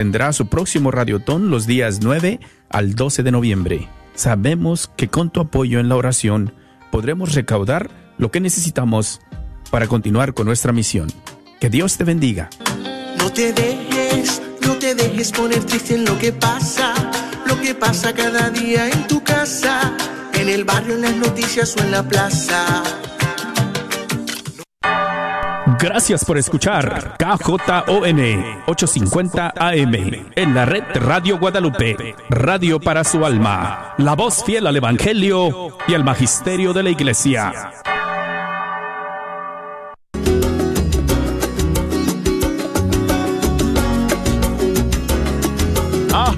tendrá su próximo Radiotón los días 9 al 12 de noviembre. Sabemos que con tu apoyo en la oración podremos recaudar lo que necesitamos para continuar con nuestra misión. Que Dios te bendiga. No te dejes, no te dejes poner triste en lo que pasa, lo que pasa cada día en tu casa, en el barrio, en las noticias o en la plaza. Gracias por escuchar KJON 850 AM en la red Radio Guadalupe, radio para su alma, la voz fiel al Evangelio y al Magisterio de la Iglesia. Ah.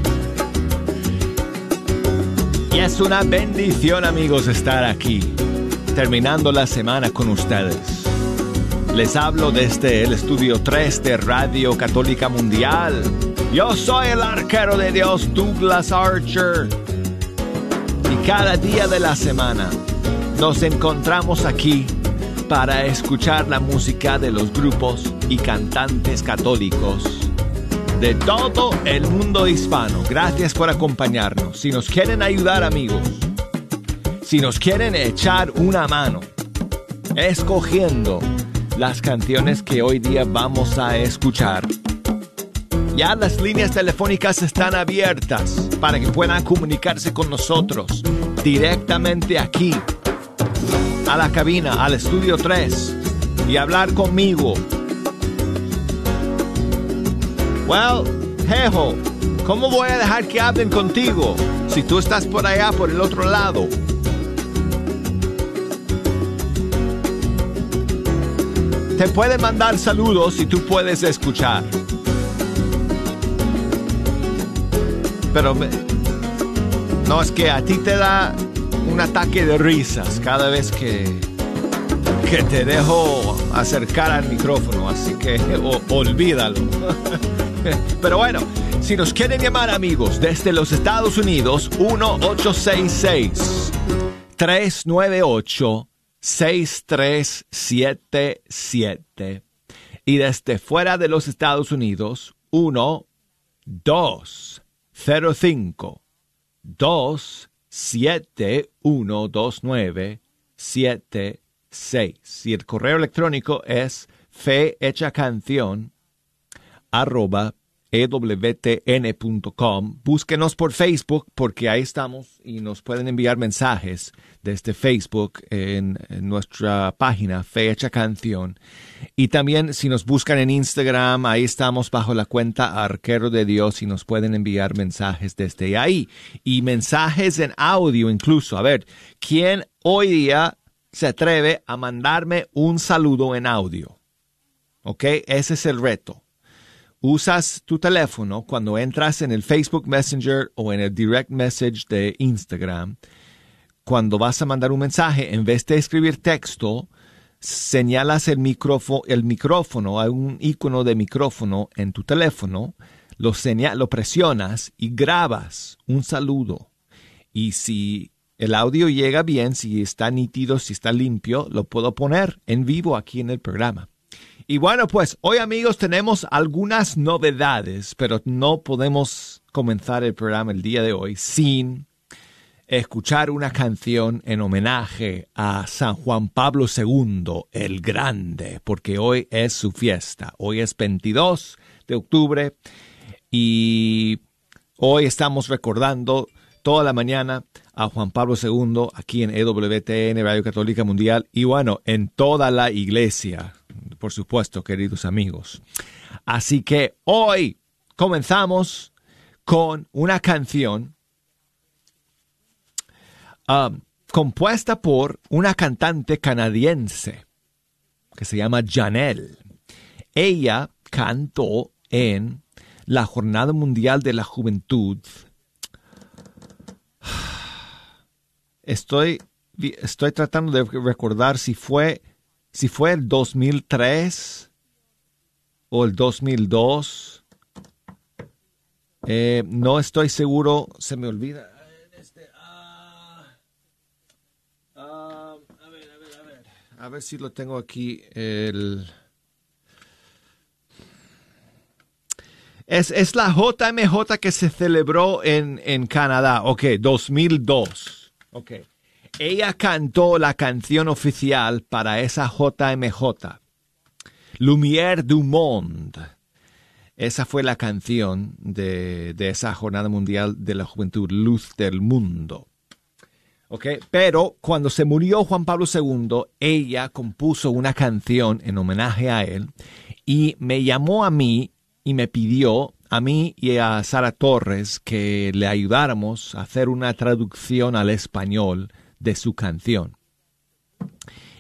Y es una bendición amigos estar aquí, terminando la semana con ustedes. Les hablo desde el estudio 3 de Radio Católica Mundial. Yo soy el arquero de Dios Douglas Archer. Y cada día de la semana nos encontramos aquí para escuchar la música de los grupos y cantantes católicos de todo el mundo hispano. Gracias por acompañarnos. Si nos quieren ayudar amigos, si nos quieren echar una mano, escogiendo las canciones que hoy día vamos a escuchar. Ya las líneas telefónicas están abiertas para que puedan comunicarse con nosotros directamente aquí, a la cabina, al estudio 3, y hablar conmigo. Well, Jejo, ¿cómo voy a dejar que hablen contigo si tú estás por allá, por el otro lado? Te pueden mandar saludos y tú puedes escuchar. Pero me- no es que a ti te da un ataque de risas cada vez que, que te dejo acercar al micrófono, así que olvídalo. Pero bueno, si nos quieren llamar amigos desde los Estados Unidos, 1866 398 6377 y desde fuera de los Estados Unidos 1 205 2712976 y el correo electrónico es fehechacanción arroba ewtn.com. Búsquenos por Facebook porque ahí estamos y nos pueden enviar mensajes desde Facebook en, nuestra página Fecha Canción. Y también si nos buscan en Instagram, ahí estamos bajo la cuenta Arquero de Dios y nos pueden enviar mensajes desde ahí. Y mensajes en audio incluso. A ver, ¿quién hoy día se atreve a mandarme un saludo en audio? ¿Ok? Ese es el reto usas tu teléfono cuando entras en el Facebook Messenger o en el Direct Message de Instagram, cuando vas a mandar un mensaje, en vez de escribir texto, señalas el micrófono, el micrófono, hay un icono de micrófono en tu teléfono, lo, señal, lo presionas y grabas un saludo. Y si el audio llega bien, si está nítido, si está limpio, lo puedo poner en vivo aquí en el programa. Y bueno, pues hoy amigos tenemos algunas novedades, pero no podemos comenzar el programa el día de hoy sin escuchar una canción en homenaje a San Juan Pablo II, el Grande, porque hoy es su fiesta. Hoy es 22 de octubre y hoy estamos recordando toda la mañana a Juan Pablo II aquí en EWTN, Radio Católica Mundial, y bueno, en toda la iglesia, por supuesto, queridos amigos. Así que hoy comenzamos con una canción um, compuesta por una cantante canadiense que se llama Janelle. Ella cantó en la Jornada Mundial de la Juventud Estoy, estoy tratando de recordar si fue, si fue el 2003 o el 2002. Eh, no estoy seguro, se me olvida. Este, ah, ah, a ver, a ver, a ver. A ver si lo tengo aquí. Es, es la JMJ que se celebró en, en Canadá. Ok, 2002. Ok. Ella cantó la canción oficial para esa JMJ. Lumière du Monde. Esa fue la canción de, de esa Jornada Mundial de la Juventud, Luz del Mundo. Okay. Pero cuando se murió Juan Pablo II, ella compuso una canción en homenaje a él y me llamó a mí y me pidió a mí y a Sara Torres que le ayudáramos a hacer una traducción al español de su canción.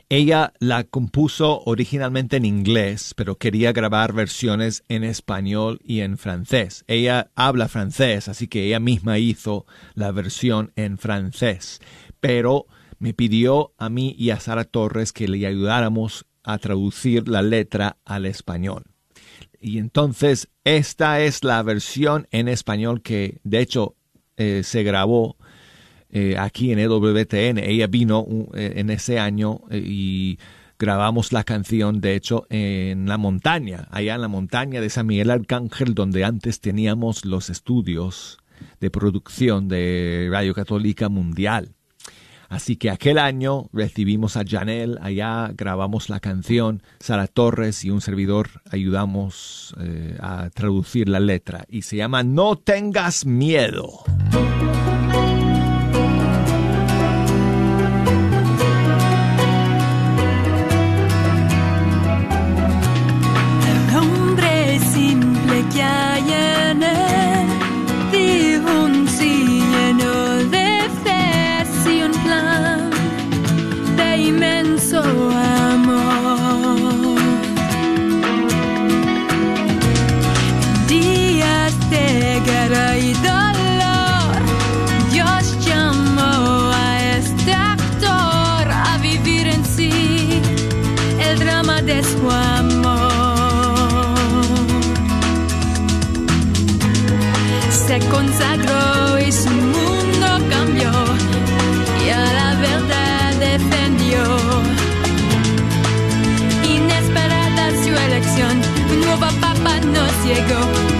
Ella la compuso originalmente en inglés, pero quería grabar versiones en español y en francés. Ella habla francés, así que ella misma hizo la versión en francés, pero me pidió a mí y a Sara Torres que le ayudáramos a traducir la letra al español. Y entonces esta es la versión en español que de hecho eh, se grabó eh, aquí en EWTN. Ella vino eh, en ese año eh, y grabamos la canción, de hecho, en la montaña, allá en la montaña de San Miguel Arcángel, donde antes teníamos los estudios de producción de Radio Católica Mundial. Así que aquel año recibimos a Janel, allá grabamos la canción, Sara Torres y un servidor ayudamos a traducir la letra y se llama No tengas miedo. Diego.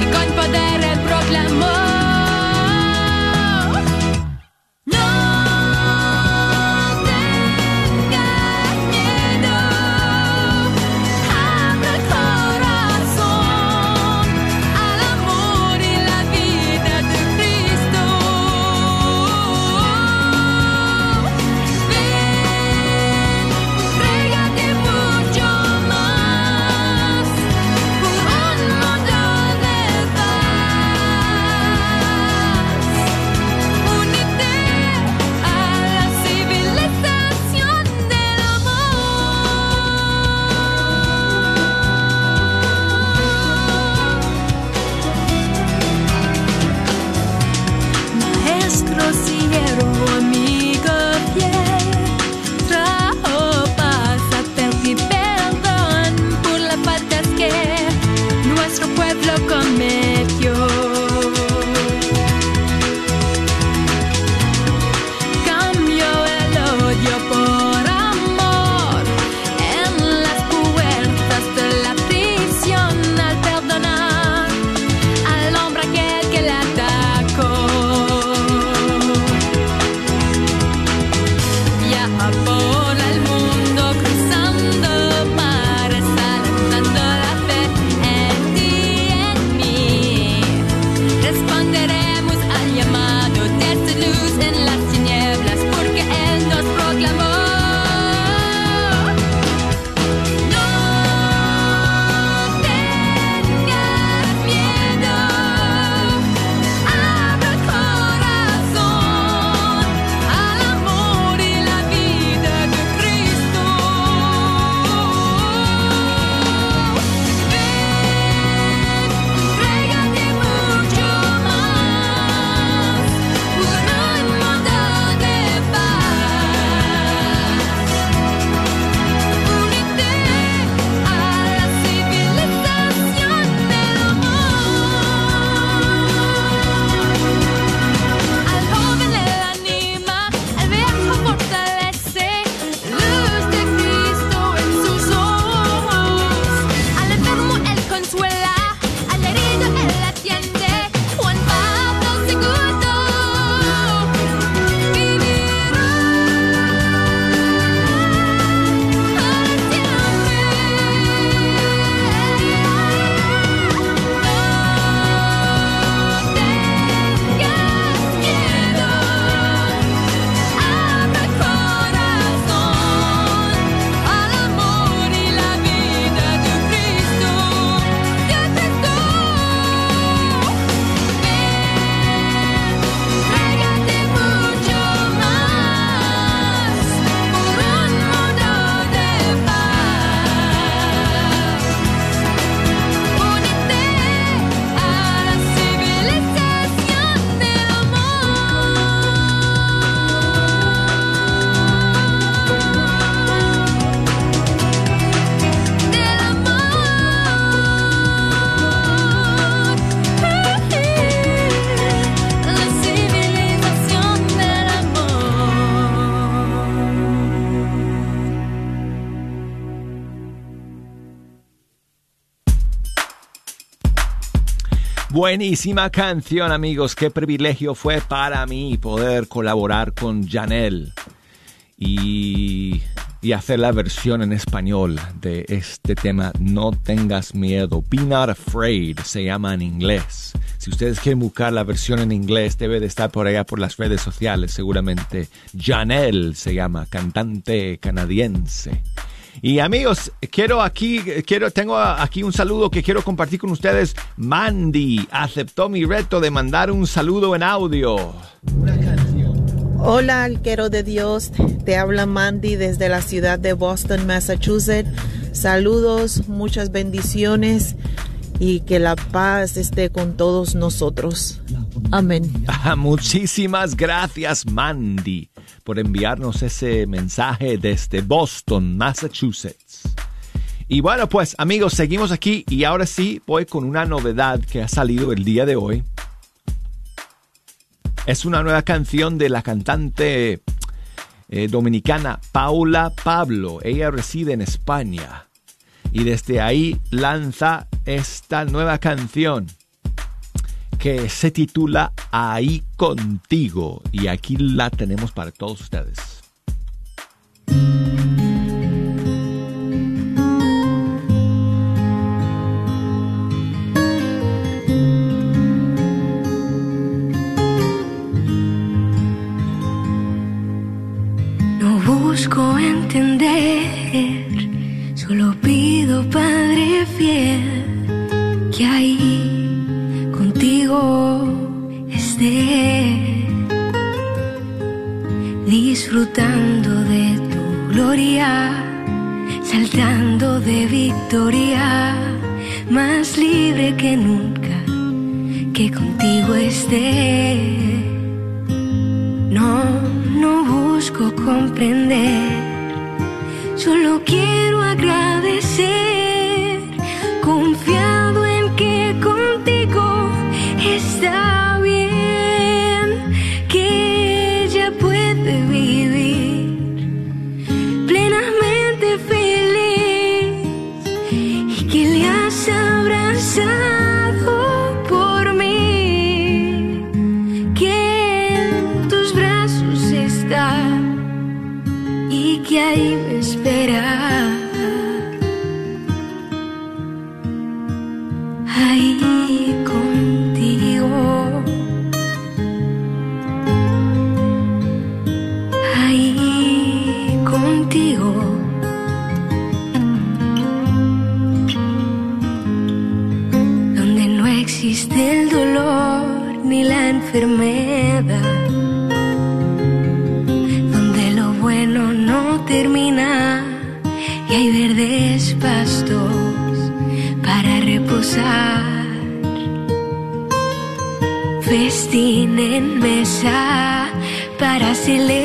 Buenísima canción, amigos. Qué privilegio fue para mí poder colaborar con Janelle y, y, hacer la versión en español de este tema. No tengas miedo. Be not afraid se llama en inglés. Si ustedes quieren buscar la versión en inglés, debe de estar por allá por las redes sociales, seguramente. Janelle se llama, cantante canadiense. Y amigos, quiero aquí, quiero, tengo aquí un saludo que quiero compartir con ustedes. Mandy aceptó mi reto de mandar un saludo en audio. Hola, arquero de Dios. Te habla Mandy desde la ciudad de Boston, Massachusetts. Saludos, muchas bendiciones y que la paz esté con todos nosotros. Amén. Muchísimas gracias, Mandy por enviarnos ese mensaje desde Boston, Massachusetts. Y bueno, pues amigos, seguimos aquí y ahora sí voy con una novedad que ha salido el día de hoy. Es una nueva canción de la cantante eh, dominicana Paula Pablo. Ella reside en España y desde ahí lanza esta nueva canción que se titula Ahí contigo y aquí la tenemos para todos ustedes. No busco entender, solo pido Padre fiel que ahí esté disfrutando de tu gloria, saltando de victoria, más libre que nunca, que contigo esté. No, no busco comprender, solo quiero agradecer, confiado mesa para celebrar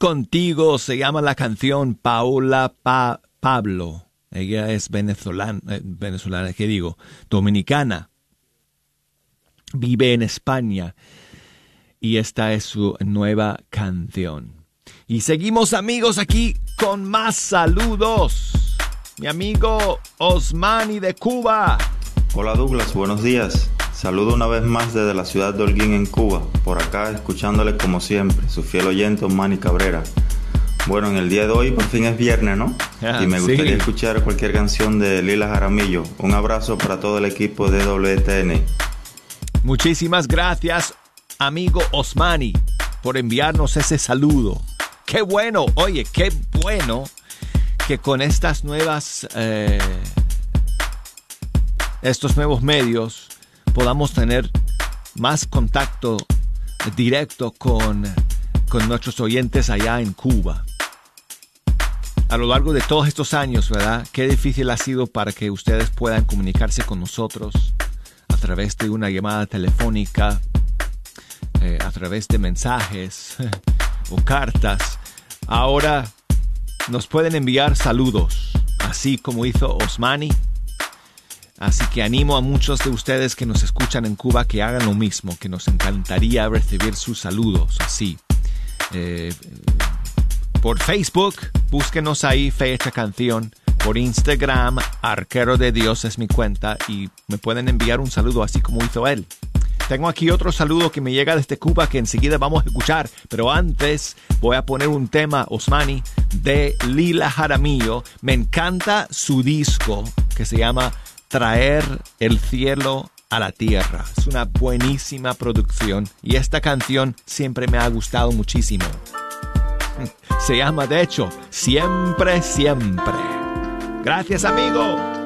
contigo se llama la canción Paola Pablo. Ella es venezolana, eh, venezolana, ¿qué digo? Dominicana. Vive en España. Y esta es su nueva canción. Y seguimos amigos aquí con más saludos. Mi amigo Osmani de Cuba. Hola Douglas, buenos días. Saludo una vez más desde la ciudad de Holguín en Cuba. Por acá escuchándole como siempre, su fiel oyente Osmani Cabrera. Bueno, en el día de hoy por fin es viernes, ¿no? Ah, y me sí. gustaría escuchar cualquier canción de Lila Jaramillo. Un abrazo para todo el equipo de WTN. Muchísimas gracias, amigo Osmani, por enviarnos ese saludo. Qué bueno, oye, qué bueno que con estas nuevas, eh, estos nuevos medios podamos tener más contacto directo con, con nuestros oyentes allá en Cuba. A lo largo de todos estos años, ¿verdad? Qué difícil ha sido para que ustedes puedan comunicarse con nosotros a través de una llamada telefónica, eh, a través de mensajes o cartas. Ahora nos pueden enviar saludos, así como hizo Osmani. Así que animo a muchos de ustedes que nos escuchan en Cuba que hagan lo mismo, que nos encantaría recibir sus saludos así. Eh, por Facebook, búsquenos ahí, Fecha Canción. Por Instagram, Arquero de Dios es mi cuenta y me pueden enviar un saludo así como hizo él. Tengo aquí otro saludo que me llega desde Cuba que enseguida vamos a escuchar, pero antes voy a poner un tema, Osmani, de Lila Jaramillo. Me encanta su disco que se llama Traer el cielo a la tierra. Es una buenísima producción y esta canción siempre me ha gustado muchísimo. Se llama, de hecho, Siempre, Siempre. Gracias, amigo.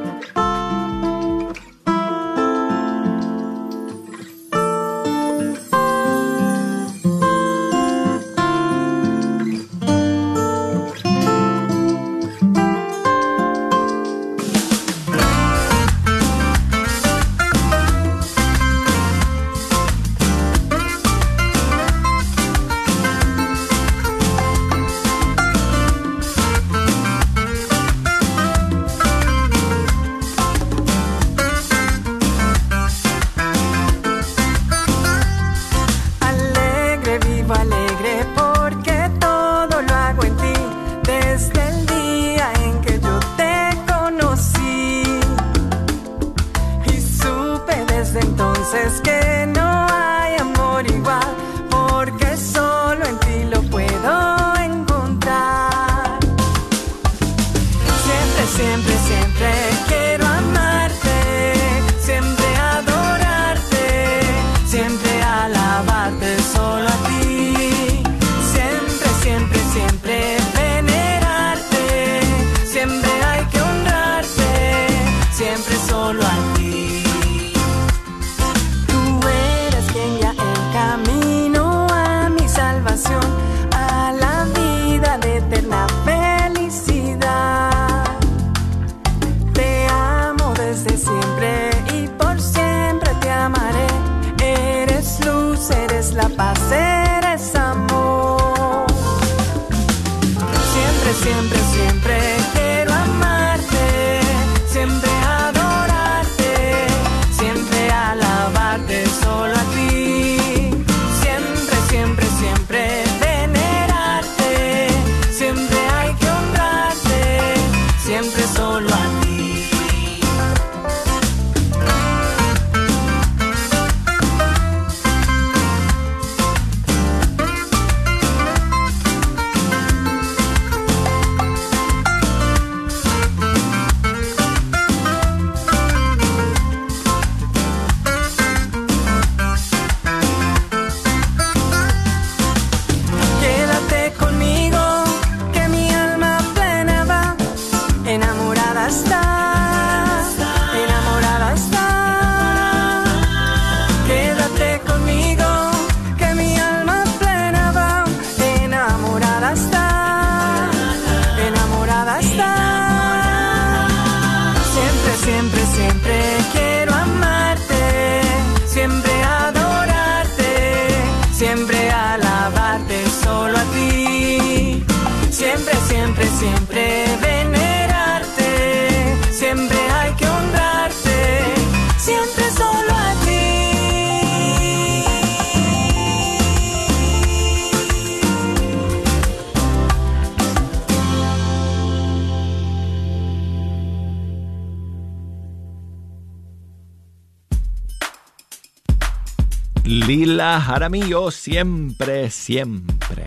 Jaramillo, siempre, siempre.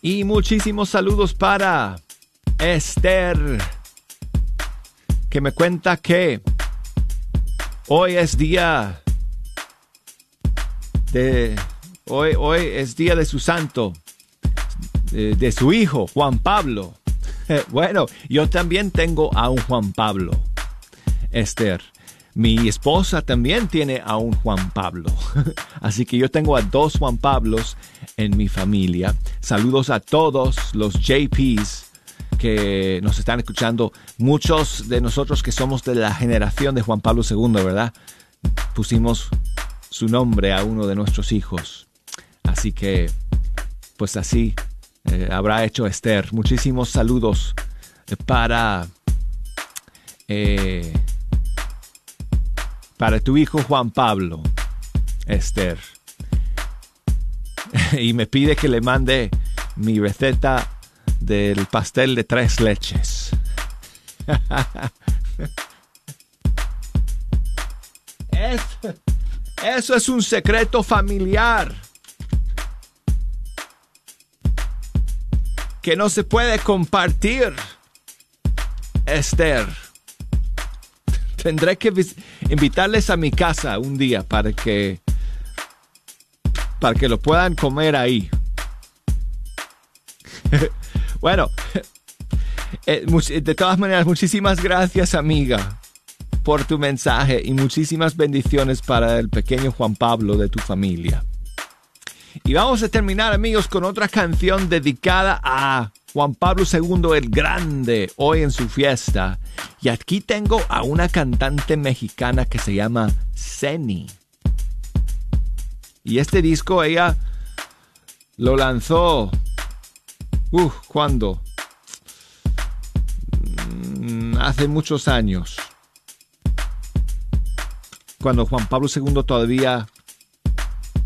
Y muchísimos saludos para Esther, que me cuenta que hoy es día de... Hoy, hoy es día de su santo, de, de su hijo, Juan Pablo. Bueno, yo también tengo a un Juan Pablo, Esther. Mi esposa también tiene a un Juan Pablo. Así que yo tengo a dos Juan Pablos en mi familia. Saludos a todos los JPs que nos están escuchando. Muchos de nosotros que somos de la generación de Juan Pablo II, ¿verdad? Pusimos su nombre a uno de nuestros hijos. Así que, pues así eh, habrá hecho Esther. Muchísimos saludos para... Eh, para tu hijo Juan Pablo, Esther. y me pide que le mande mi receta del pastel de tres leches. es, eso es un secreto familiar. Que no se puede compartir, Esther tendré que invitarles a mi casa un día para que para que lo puedan comer ahí. bueno, eh, de todas maneras, muchísimas gracias amiga por tu mensaje y muchísimas bendiciones para el pequeño Juan Pablo de tu familia. Y vamos a terminar amigos con otra canción dedicada a Juan Pablo II el Grande hoy en su fiesta. Y aquí tengo a una cantante mexicana que se llama Seni. Y este disco ella lo lanzó. Uh, ¿cuándo? Mm, hace muchos años. Cuando Juan Pablo II todavía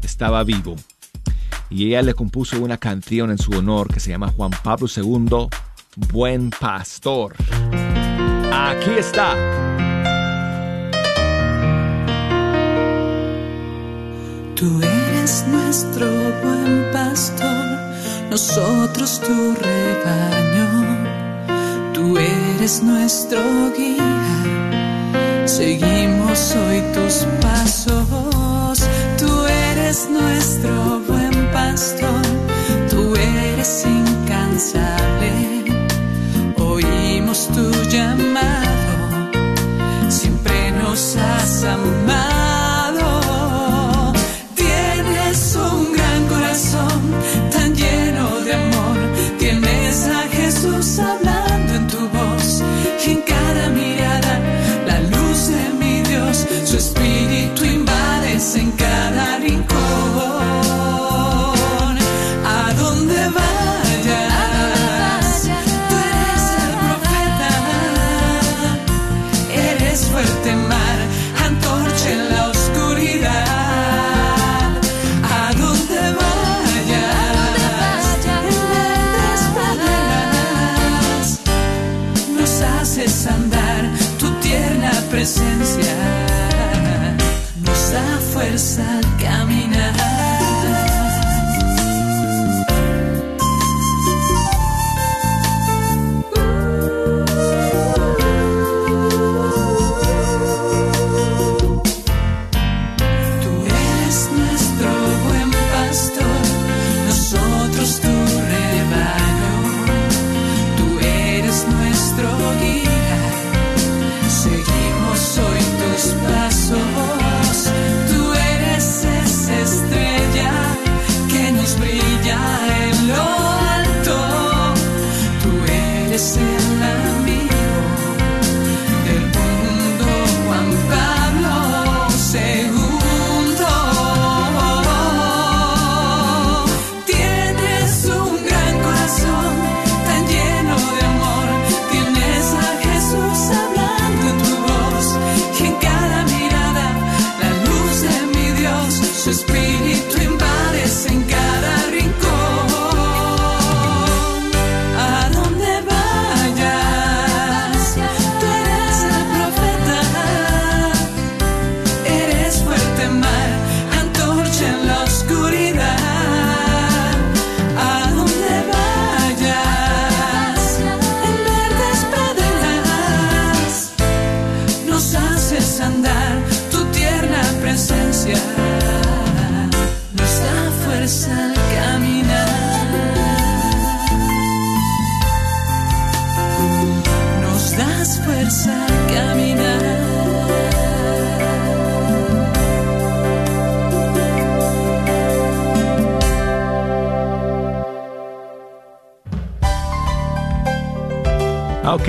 estaba vivo y ella le compuso una canción en su honor que se llama Juan Pablo II, Buen Pastor. Aquí está. Tú eres nuestro buen pastor, nosotros tu rebaño. Tú eres nuestro guía, seguimos hoy tus pasos. Tú eres nuestro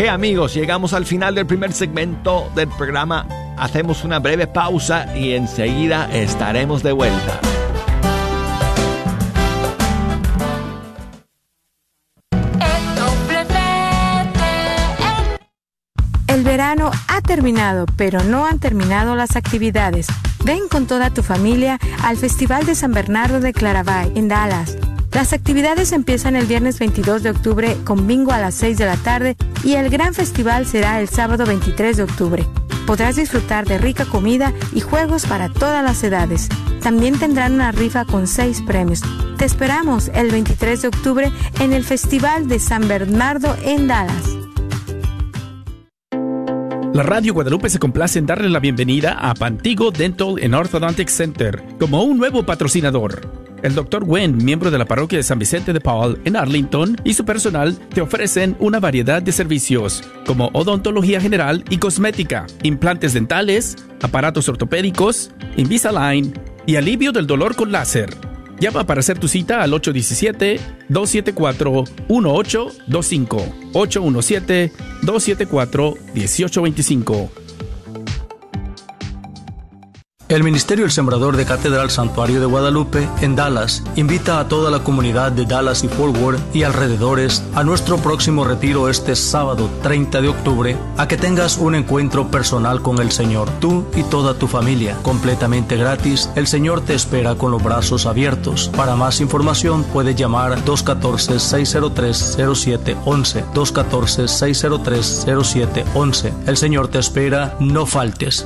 Amigos, llegamos al final del primer segmento del programa. Hacemos una breve pausa y enseguida estaremos de vuelta. El verano ha terminado, pero no han terminado las actividades. Ven con toda tu familia al Festival de San Bernardo de Claravay en Dallas. Las actividades empiezan el viernes 22 de octubre con bingo a las 6 de la tarde y el gran festival será el sábado 23 de octubre. Podrás disfrutar de rica comida y juegos para todas las edades. También tendrán una rifa con seis premios. Te esperamos el 23 de octubre en el Festival de San Bernardo en Dallas. La Radio Guadalupe se complace en darle la bienvenida a Pantigo Dental and Orthodontic Center como un nuevo patrocinador. El Dr. Wen, miembro de la parroquia de San Vicente de Paul en Arlington, y su personal te ofrecen una variedad de servicios como odontología general y cosmética, implantes dentales, aparatos ortopédicos, Invisalign y alivio del dolor con láser. Llama para hacer tu cita al 817-274-1825. 817-274-1825. El Ministerio El Sembrador de Catedral Santuario de Guadalupe en Dallas invita a toda la comunidad de Dallas y Fort Worth y alrededores a nuestro próximo retiro este sábado 30 de octubre a que tengas un encuentro personal con el Señor, tú y toda tu familia, completamente gratis. El Señor te espera con los brazos abiertos. Para más información puedes llamar 214-603-0711. 214-603-0711. El Señor te espera, no faltes.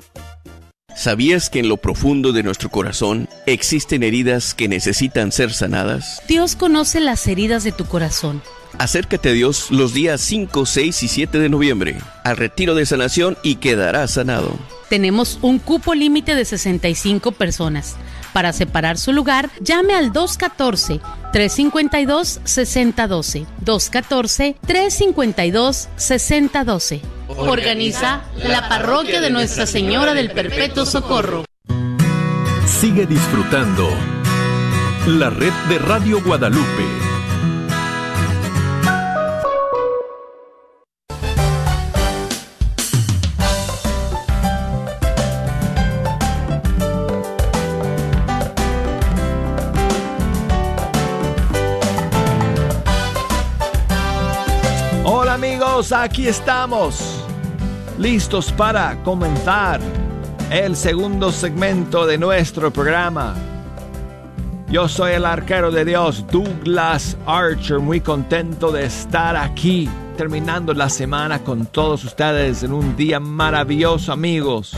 ¿Sabías que en lo profundo de nuestro corazón existen heridas que necesitan ser sanadas? Dios conoce las heridas de tu corazón. Acércate a Dios los días 5, 6 y 7 de noviembre al retiro de sanación y quedarás sanado. Tenemos un cupo límite de 65 personas. Para separar su lugar, llame al 214-352-6012. 214-352-6012. Organiza la parroquia de Nuestra Señora del Perpetuo Socorro. Sigue disfrutando la red de Radio Guadalupe. Hola amigos, aquí estamos, listos para comenzar el segundo segmento de nuestro programa. Yo soy el arquero de Dios, Douglas Archer, muy contento de estar aquí, terminando la semana con todos ustedes en un día maravilloso, amigos.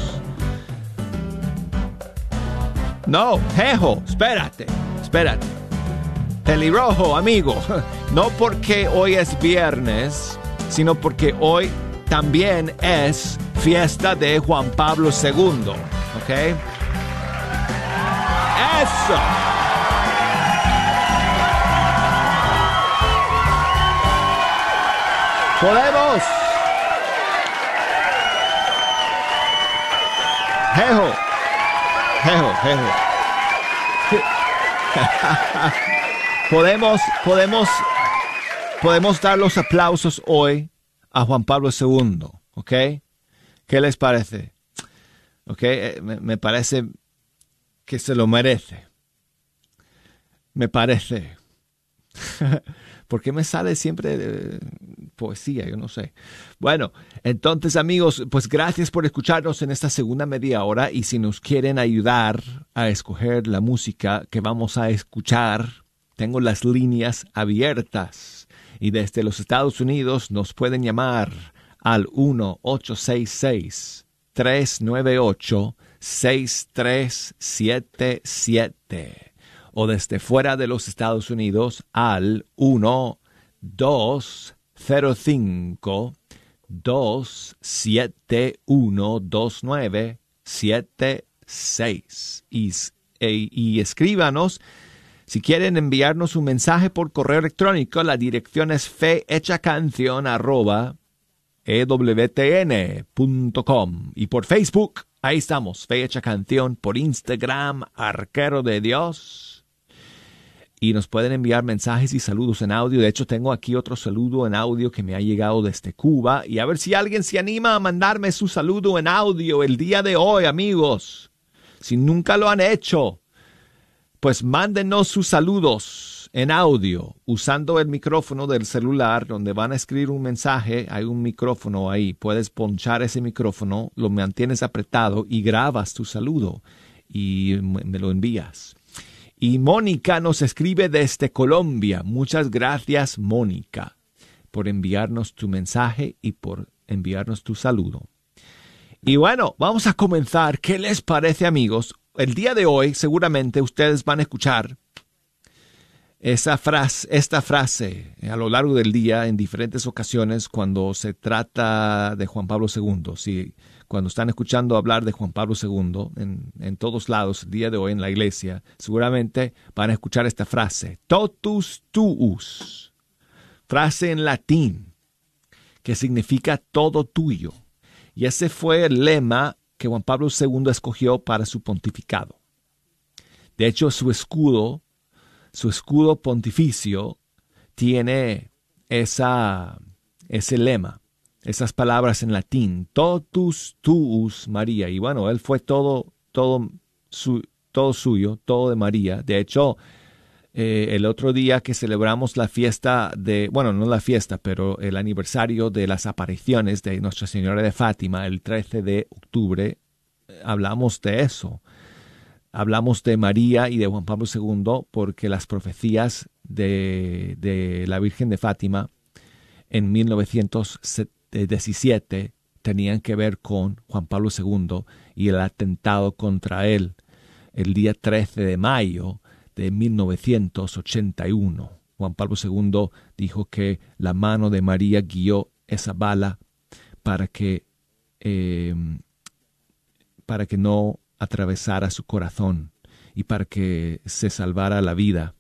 No, Jejo, espérate, espérate. Pelirrojo, amigo, no porque hoy es viernes, sino porque hoy también es fiesta de Juan Pablo II, ¿ok? Eso. Podemos. Jejo. Jejo, jejo. podemos, podemos, podemos dar los aplausos hoy a Juan Pablo II, ¿ok? ¿Qué les parece? ¿Ok? Eh, Me, me parece que se lo merece. Me parece. ¿Por qué me sale siempre eh, poesía? Yo no sé. Bueno, entonces amigos, pues gracias por escucharnos en esta segunda media hora y si nos quieren ayudar a escoger la música que vamos a escuchar, tengo las líneas abiertas y desde los Estados Unidos nos pueden llamar al 1-866-398-6377 o desde fuera de los Estados Unidos al 1 2 805 271 2976 y, e- y escríbanos si quieren enviarnos un mensaje por correo electrónico, la dirección es fehechacanción arroba ewtn.com y por Facebook, ahí estamos, Fe Hecha Canción, por Instagram, Arquero de Dios. Y nos pueden enviar mensajes y saludos en audio. De hecho, tengo aquí otro saludo en audio que me ha llegado desde Cuba. Y a ver si alguien se anima a mandarme su saludo en audio el día de hoy, amigos. Si nunca lo han hecho, pues mándenos sus saludos en audio usando el micrófono del celular donde van a escribir un mensaje. Hay un micrófono ahí. Puedes ponchar ese micrófono, lo mantienes apretado y grabas tu saludo y me lo envías. Y Mónica nos escribe desde Colombia. Muchas gracias, Mónica, por enviarnos tu mensaje y por enviarnos tu saludo. Y bueno, vamos a comenzar. ¿Qué les parece, amigos? El día de hoy seguramente ustedes van a escuchar esa frase, esta frase a lo largo del día en diferentes ocasiones cuando se trata de Juan Pablo II. Si cuando están escuchando hablar de Juan Pablo II en, en todos lados el día de hoy en la iglesia, seguramente van a escuchar esta frase, totus tuus, frase en latín que significa todo tuyo. Y ese fue el lema que Juan Pablo II escogió para su pontificado. De hecho, su escudo, su escudo pontificio, tiene esa, ese lema, esas palabras en latín, totus tuus María. Y bueno, él fue todo, todo, su, todo suyo, todo de María. De hecho, eh, el otro día que celebramos la fiesta de, bueno, no la fiesta, pero el aniversario de las apariciones de Nuestra Señora de Fátima, el 13 de octubre, eh, hablamos de eso. Hablamos de María y de Juan Pablo II porque las profecías de, de la Virgen de Fátima en 1917 tenían que ver con Juan Pablo II y el atentado contra él el día 13 de mayo de 1981. Juan Pablo II dijo que la mano de María guió esa bala para que, eh, para que no atravesara su corazón y para que se salvara la vida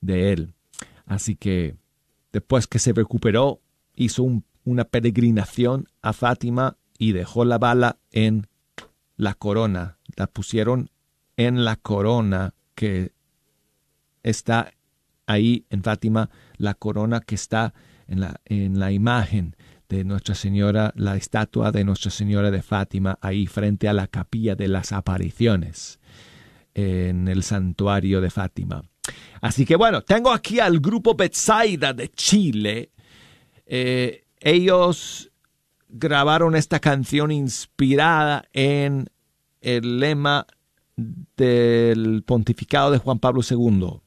de él. Así que después que se recuperó, hizo un, una peregrinación a Fátima y dejó la bala en la corona. La pusieron en la corona que está ahí en Fátima, la corona que está en la, en la imagen de Nuestra Señora, la estatua de Nuestra Señora de Fátima, ahí frente a la capilla de las apariciones en el santuario de Fátima. Así que bueno, tengo aquí al grupo Betsaida de Chile. Eh, ellos grabaron esta canción inspirada en el lema del pontificado de Juan Pablo II.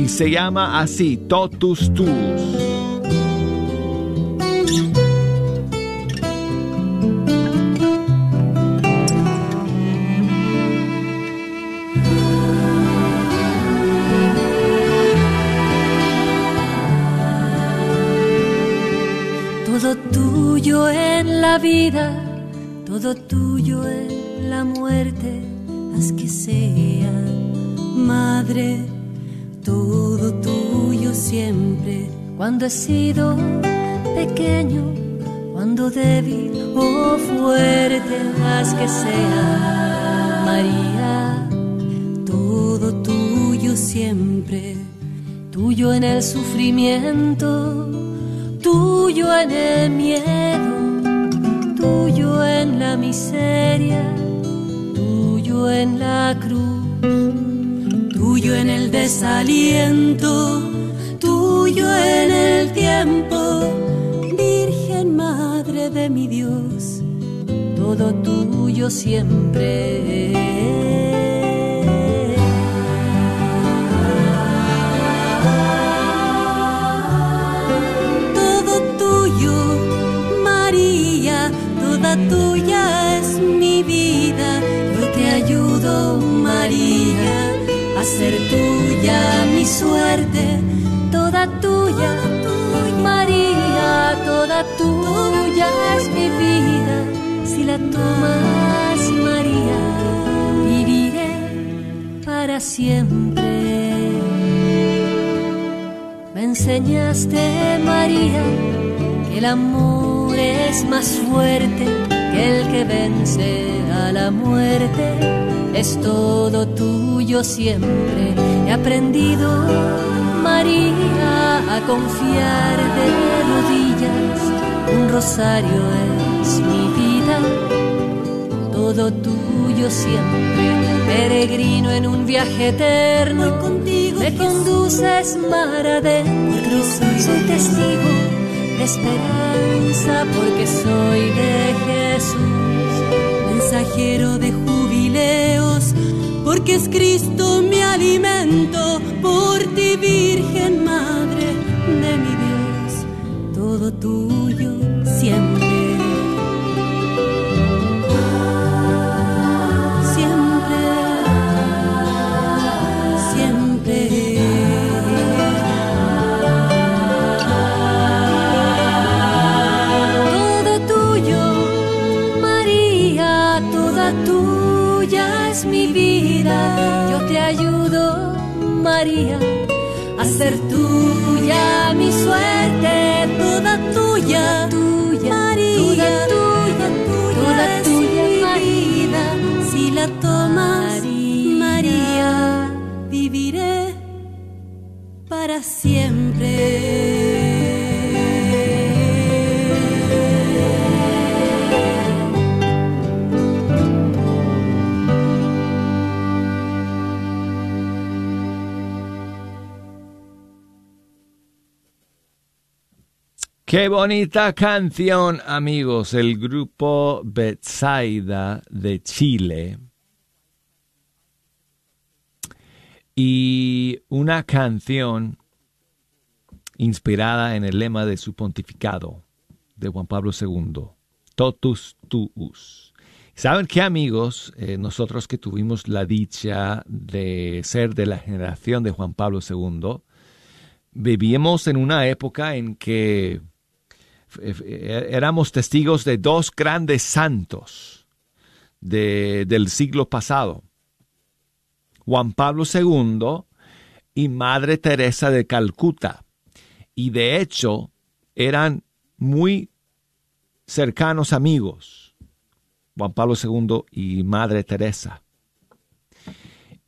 Y se llama así, Totus Tuus. Todo tuyo en la vida, todo tuyo la muerte, haz que sea, Madre, todo tuyo siempre. Cuando he sido pequeño, cuando débil o fuerte, haz que sea, María, todo tuyo siempre, tuyo en el sufrimiento, tuyo en el miedo tuyo en la miseria, tuyo en la cruz, tuyo en el desaliento, tuyo en el tiempo, Virgen Madre de mi Dios, todo tuyo siempre. Todo tuyo, María, toda tuya ser tuya mi suerte. toda tuya, María, toda tuya es mi vida. Si la tomas, María, viviré para siempre. Me enseñaste, María, que el amor es más fuerte que el que vence a la muerte. Es todo tuyo siempre. He aprendido, María, a confiar de rodillas. Un rosario es mi vida, todo tuyo siempre. Peregrino en un viaje eterno, contigo me conduces mar adentro. Soy testigo de esperanza porque soy de Jesús, mensajero de porque es Cristo mi alimento, por ti Virgen Madre de mi Dios, todo tuyo. Siempre, María, a ser tuya mi suerte, toda tuya, tuya, María, tuya, tuya, toda tuya, María. Si la tomas, María, viviré para siempre. Qué bonita canción, amigos. El grupo Betsaida de Chile. Y una canción inspirada en el lema de su pontificado de Juan Pablo II, Totus Tuus. ¿Saben qué, amigos? Eh, nosotros que tuvimos la dicha de ser de la generación de Juan Pablo II, vivíamos en una época en que éramos testigos de dos grandes santos de- del siglo pasado, Juan Pablo II y Madre Teresa de Calcuta. Y de hecho eran muy cercanos amigos, Juan Pablo II y Madre Teresa.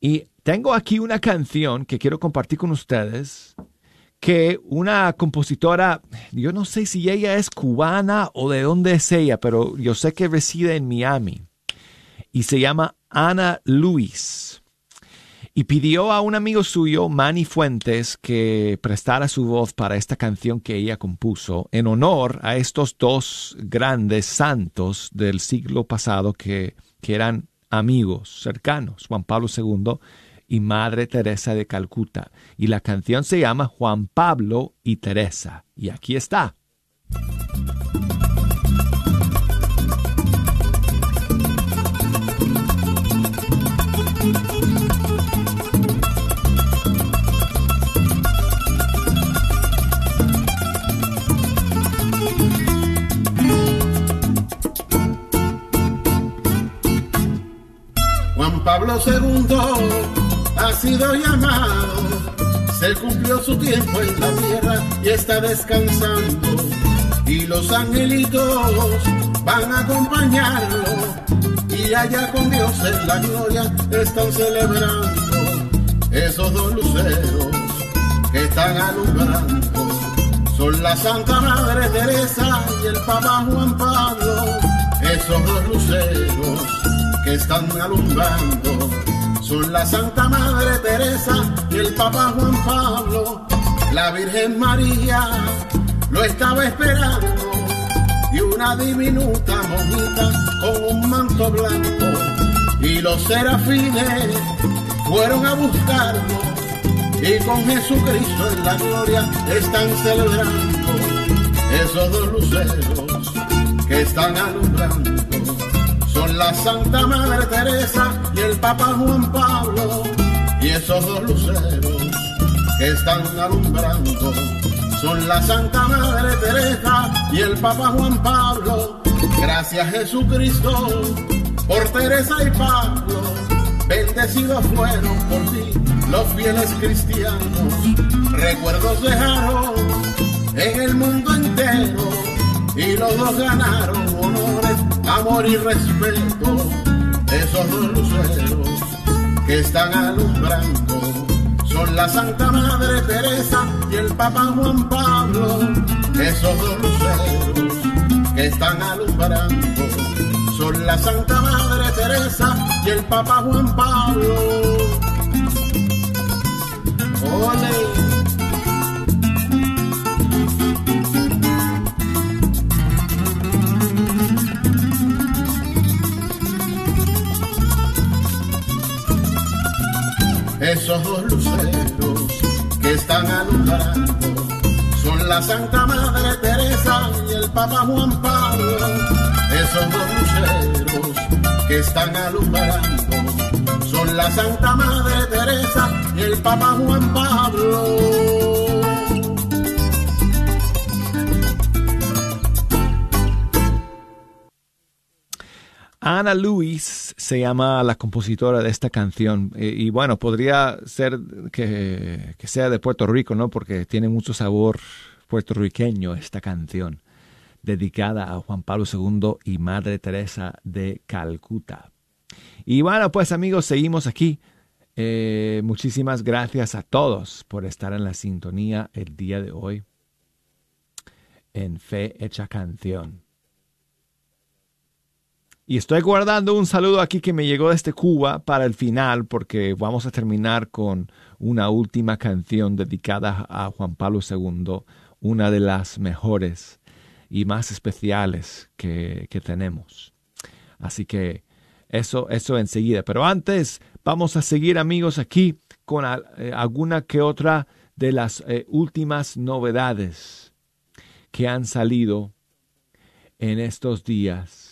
Y tengo aquí una canción que quiero compartir con ustedes que una compositora, yo no sé si ella es cubana o de dónde es ella, pero yo sé que reside en Miami y se llama Ana Luis. Y pidió a un amigo suyo, Manny Fuentes, que prestara su voz para esta canción que ella compuso en honor a estos dos grandes santos del siglo pasado que, que eran amigos cercanos, Juan Pablo II y Madre Teresa de Calcuta. Y la canción se llama Juan Pablo y Teresa. Y aquí está. Juan Pablo II ha sido llamado, se cumplió su tiempo en la tierra y está descansando. Y los angelitos van a acompañarlo y allá con Dios en la gloria están celebrando esos dos luceros que están alumbrando. Son la Santa Madre Teresa y el Papa Juan Pablo, esos dos luceros que están alumbrando. Son la Santa Madre Teresa y el Papa Juan Pablo. La Virgen María lo estaba esperando y una diminuta monita con un manto blanco. Y los serafines fueron a buscarlo y con Jesucristo en la gloria están celebrando esos dos luceros que están alumbrando son la Santa Madre Teresa y el Papa Juan Pablo y esos dos luceros que están alumbrando son la Santa Madre Teresa y el Papa Juan Pablo. Gracias Jesucristo por Teresa y Pablo. Bendecidos fueron por ti los fieles cristianos. Recuerdos dejaron en el mundo entero y los dos ganaron honores, amor y respeto. Esos luceros que están alumbrando son la Santa Madre Teresa y el Papa Juan Pablo. Esos luceros que están alumbrando son la Santa Madre Teresa y el Papa Juan Pablo. Esos luceros que están alumbrando son la Santa Madre Teresa y el Papa Juan Pablo. Esos dos luceros que están alumbrando son la Santa Madre Teresa y el Papa Juan Pablo. Ana Luis se llama la compositora de esta canción. Eh, y bueno, podría ser que, que sea de Puerto Rico, ¿no? Porque tiene mucho sabor puertorriqueño esta canción, dedicada a Juan Pablo II y Madre Teresa de Calcuta. Y bueno, pues amigos, seguimos aquí. Eh, muchísimas gracias a todos por estar en la sintonía el día de hoy en Fe Hecha Canción. Y estoy guardando un saludo aquí que me llegó desde Cuba para el final, porque vamos a terminar con una última canción dedicada a Juan Pablo II, una de las mejores y más especiales que, tenemos. Así que eso, eso enseguida. Pero antes vamos a seguir amigos aquí con eh, alguna que otra de las eh, últimas novedades que han salido en estos días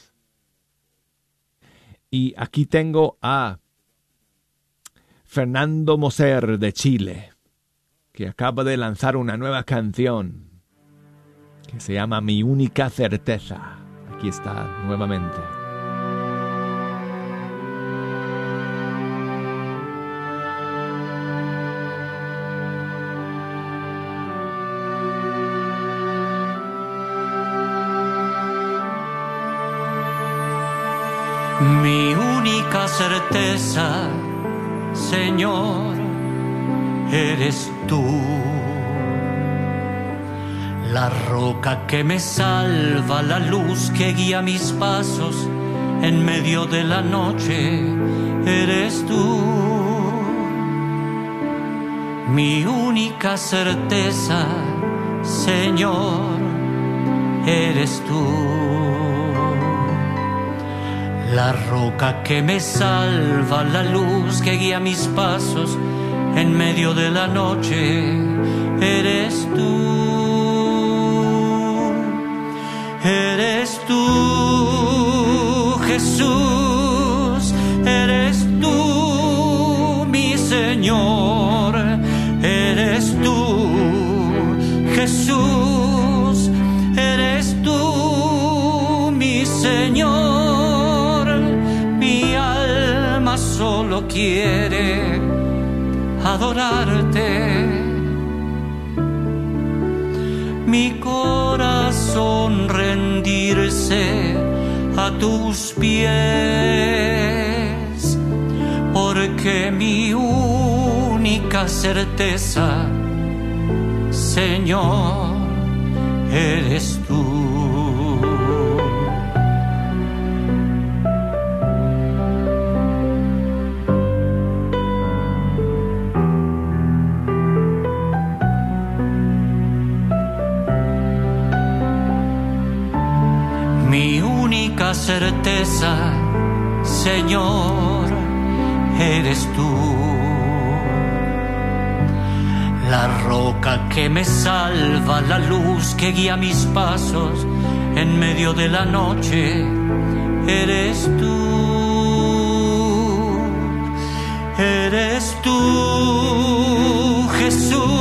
y aquí tengo a Fernando Moser de Chile, que acaba de lanzar una nueva canción que se llama Mi única certeza. Aquí está nuevamente. Mi única certeza, Señor, eres tú. La roca que me salva, la luz que guía mis pasos en medio de la noche, eres tú. Mi única certeza, Señor, eres tú la roca que me salva, la luz que guía mis pasos en medio de la noche, eres tú, eres tú, Jesús, eres tú, mi Señor, quiere adorarte. Mi corazón rendirse a tus pies, porque mi única certeza, Señor, eres Señor, eres tú. La roca que me salva, la luz que guía mis pasos en medio de la noche, eres tú. Eres tú, Jesús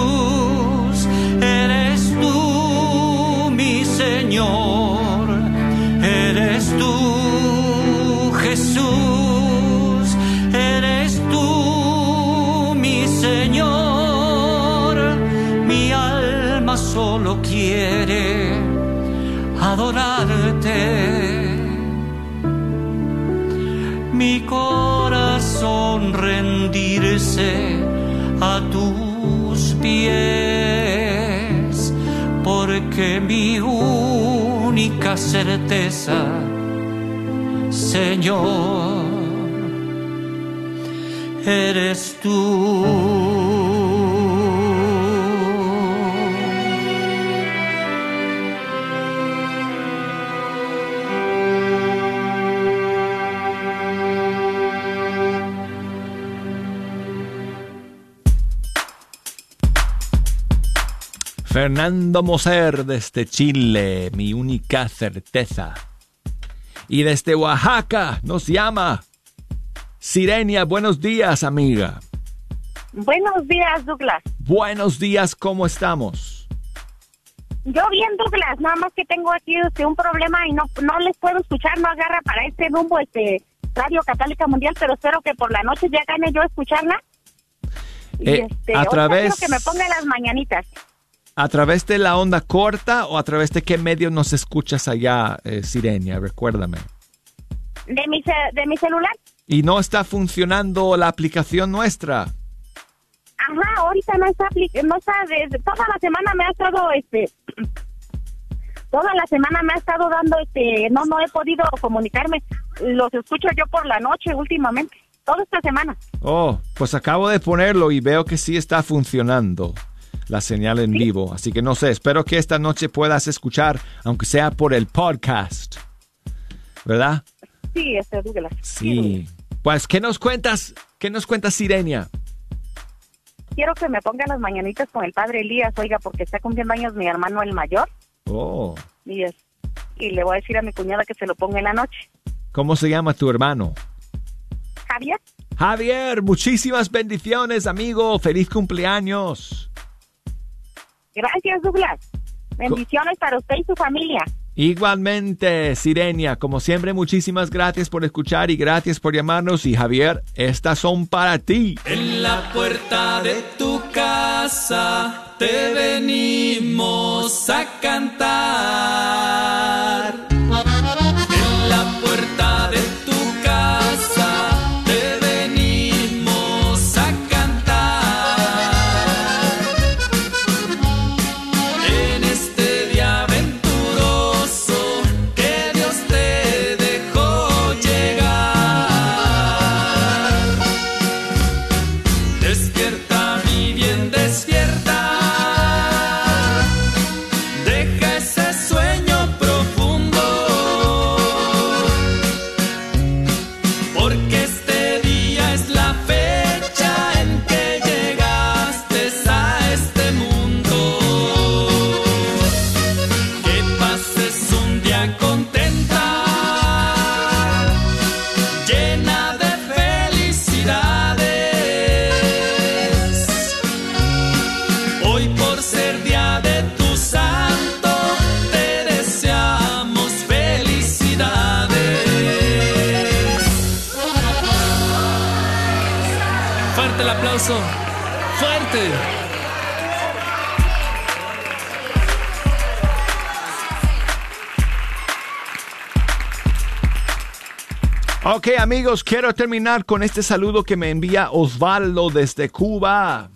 solo quiere adorarte. Mi corazón rendirse a tus pies, porque mi única certeza, Señor, eres tú. Fernando Moser desde Chile, mi única certeza. Y desde Oaxaca nos llama Sirenia. Buenos días, amiga. Buenos días, Douglas. Buenos días, ¿cómo estamos? Yo bien, Douglas, nada más que tengo aquí este, un problema y no, no les puedo escuchar, no agarra para este rumbo este Radio Católica Mundial, pero espero que por la noche ya gane yo escucharla. Y Eh, este, a través- que me ponga las mañanitas. ¿A través de la onda corta o a través de qué medio nos escuchas allá, eh, Sirenia? Recuérdame. De mi, de mi celular. ¿Y no está funcionando la aplicación nuestra? Ajá, ahorita no está, no está, desde toda la semana me ha estado, este, toda la semana me ha estado dando, este, no, no he podido comunicarme. Los escucho yo por la noche últimamente, toda esta semana. Oh, pues acabo de ponerlo y veo que sí está funcionando la señal en vivo. Así que no sé, espero que esta noche puedas escuchar, aunque sea por el podcast. ¿Verdad? Sí, este, Douglas. Sí. Pues, ¿qué nos cuentas? ¿Qué nos cuentas, Sirenia? Quiero que me pongan las mañanitas con el padre Elías, oiga, porque está cumpliendo años mi hermano el mayor, Oh, y, es, y le voy a decir a mi cuñada que se lo ponga en la noche. ¿cómo se llama tu hermano? Javier, Javier, muchísimas bendiciones, amigo. Feliz cumpleaños. Gracias, Douglas. Bendiciones para usted y su familia. Igualmente, Sirenia, como siempre, muchísimas gracias por escuchar y gracias por llamarnos. Y Javier, estas son para ti. En la puerta de tu casa te venimos a cantar. Porque amigos, quiero terminar con este saludo que me envía Osvaldo desde Cuba.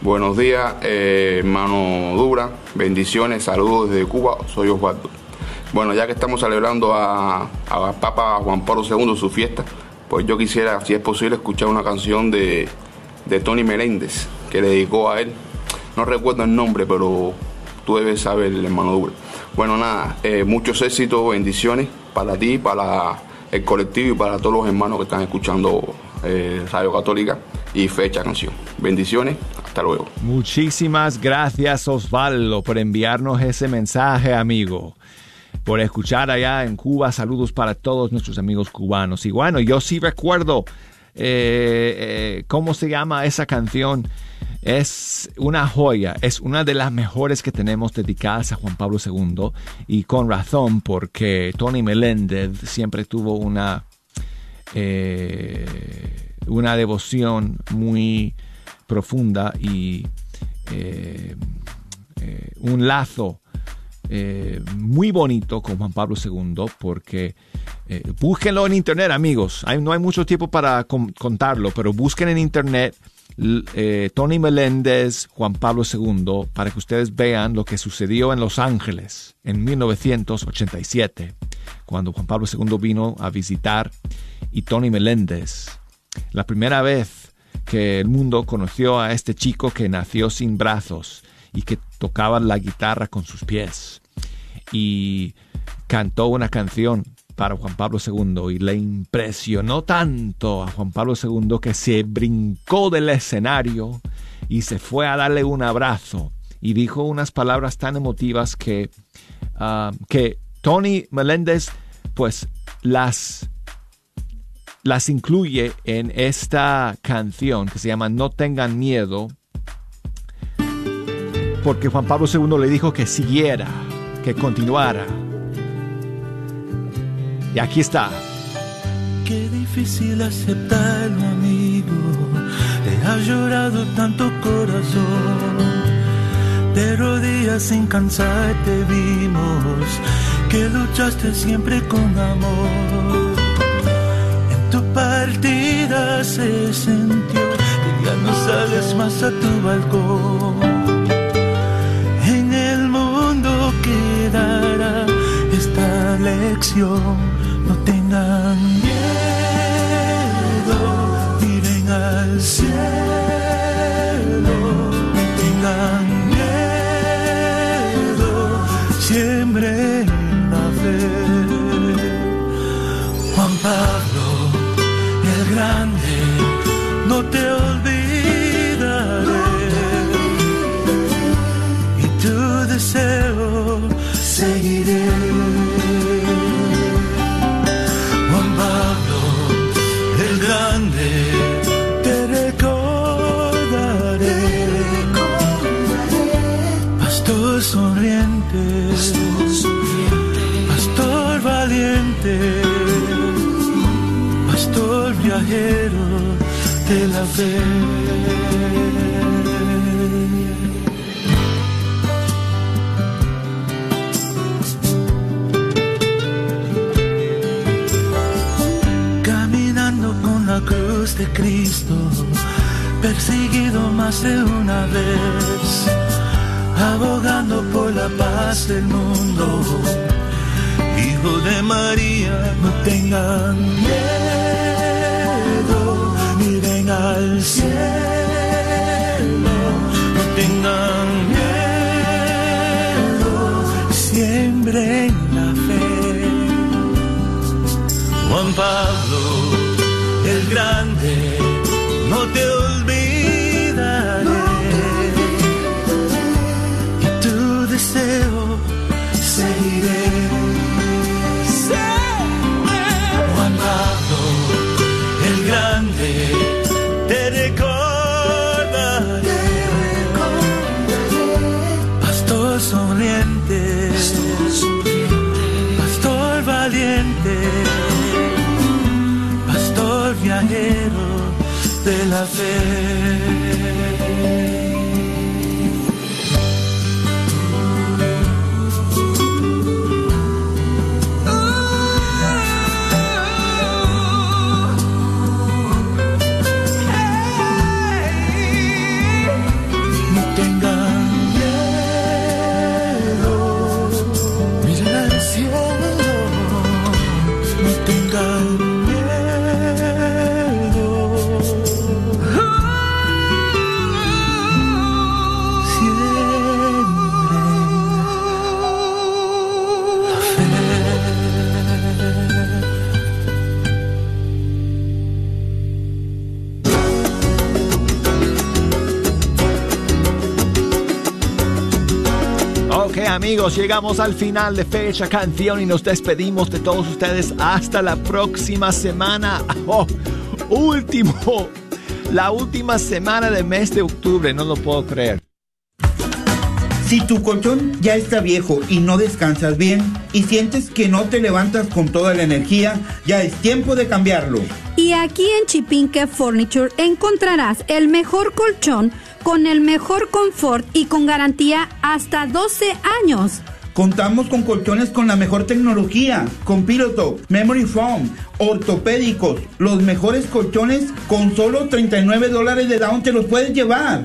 Buenos días, eh, hermano Dura. Bendiciones, saludos desde Cuba. Soy Osvaldo. Bueno, ya que estamos celebrando a, a Papa Juan Pablo II su fiesta, pues yo quisiera, si es posible, escuchar una canción de, de Tony Meléndez que le dedicó a él. No recuerdo el nombre, pero tú debes saber, hermano Dura. Bueno, nada, eh, muchos éxitos, bendiciones para ti, para el colectivo y para todos los hermanos que están escuchando eh, Radio Católica y fecha canción. Bendiciones, hasta luego. Muchísimas gracias Osvaldo por enviarnos ese mensaje, amigo. Por escuchar allá en Cuba. Saludos para todos nuestros amigos cubanos. Y bueno, yo sí recuerdo eh, eh, cómo se llama esa canción. Es una joya, es una de las mejores que tenemos dedicadas a Juan Pablo II y con razón porque Tony Meléndez siempre tuvo una eh, una devoción muy profunda y eh, un lazo eh, muy bonito con Juan Pablo II porque eh, búsquenlo en internet amigos, no hay mucho tiempo para con- contarlo, pero busquen en internet eh, Tony Meléndez, Juan Pablo II, para que ustedes vean lo que sucedió en Los Ángeles en 1987, cuando Juan Pablo II vino a visitar y Tony Meléndez, la primera vez que el mundo conoció a este chico que nació sin brazos y que tocaba la guitarra con sus pies y cantó una canción para Juan Pablo II y le impresionó tanto a Juan Pablo II que se brincó del escenario y se fue a darle un abrazo y dijo unas palabras tan emotivas que, ah, que Tony Meléndez pues las las incluye en esta canción que se llama No tengan miedo, porque Juan Pablo II le dijo que siguiera, que continuara. Y aquí está. Qué difícil aceptarlo, amigo. Te ha llorado tanto corazón. De rodillas sin cansarte vimos que luchaste siempre con amor. En tu partida se sintió que ya no sales más a tu balcón. En el mundo quedará esta lección. Al cielo. Tengan miedo, siembren la fe. Juan Pablo, el grande, no te olvidaré. De la fe. caminando con la cruz de Cristo, perseguido más de una vez, abogando por la paz del mundo. Hijo de María, no tengan miedo, cielo, no tengan miedo, siembren la fe. Juan Pablo, el grande, no te olvidaré. Y tu deseo seguiré. Viajero de la fe. Amigos, llegamos al final de Fecha Canción y nos despedimos de todos ustedes hasta la próxima semana. Oh, último, la última semana del mes de octubre, no lo puedo creer. Si tu colchón ya está viejo y no descansas bien y sientes que no te levantas con toda la energía, ya es tiempo de cambiarlo. Y aquí en Chipinque Furniture encontrarás el mejor colchón con el mejor confort y con garantía hasta 12 años. Contamos con colchones con la mejor tecnología, con Piloto, Memory Foam, ortopédicos, los mejores colchones con solo 39 dólares de down te los puedes llevar.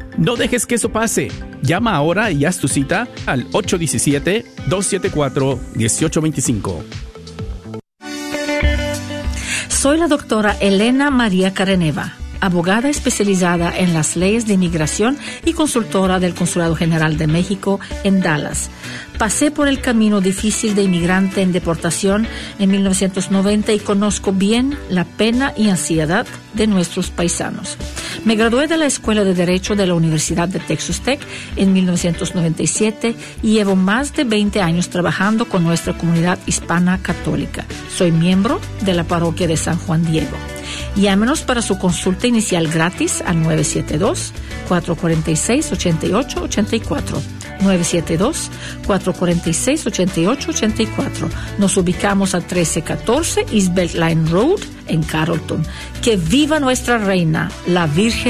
No dejes que eso pase. Llama ahora y haz tu cita al 817-274-1825. Soy la doctora Elena María Careneva, abogada especializada en las leyes de inmigración y consultora del Consulado General de México en Dallas. Pasé por el camino difícil de inmigrante en deportación en 1990 y conozco bien la pena y ansiedad de nuestros paisanos. Me gradué de la Escuela de Derecho de la Universidad de Texas Tech en 1997 y llevo más de 20 años trabajando con nuestra comunidad hispana católica. Soy miembro de la parroquia de San Juan Diego. Llámenos para su consulta inicial gratis al 972-446-8884. 972-446-8884. Nos ubicamos a 1314 East Beltline Road en Carrollton. Que viva nuestra reina, la Virgen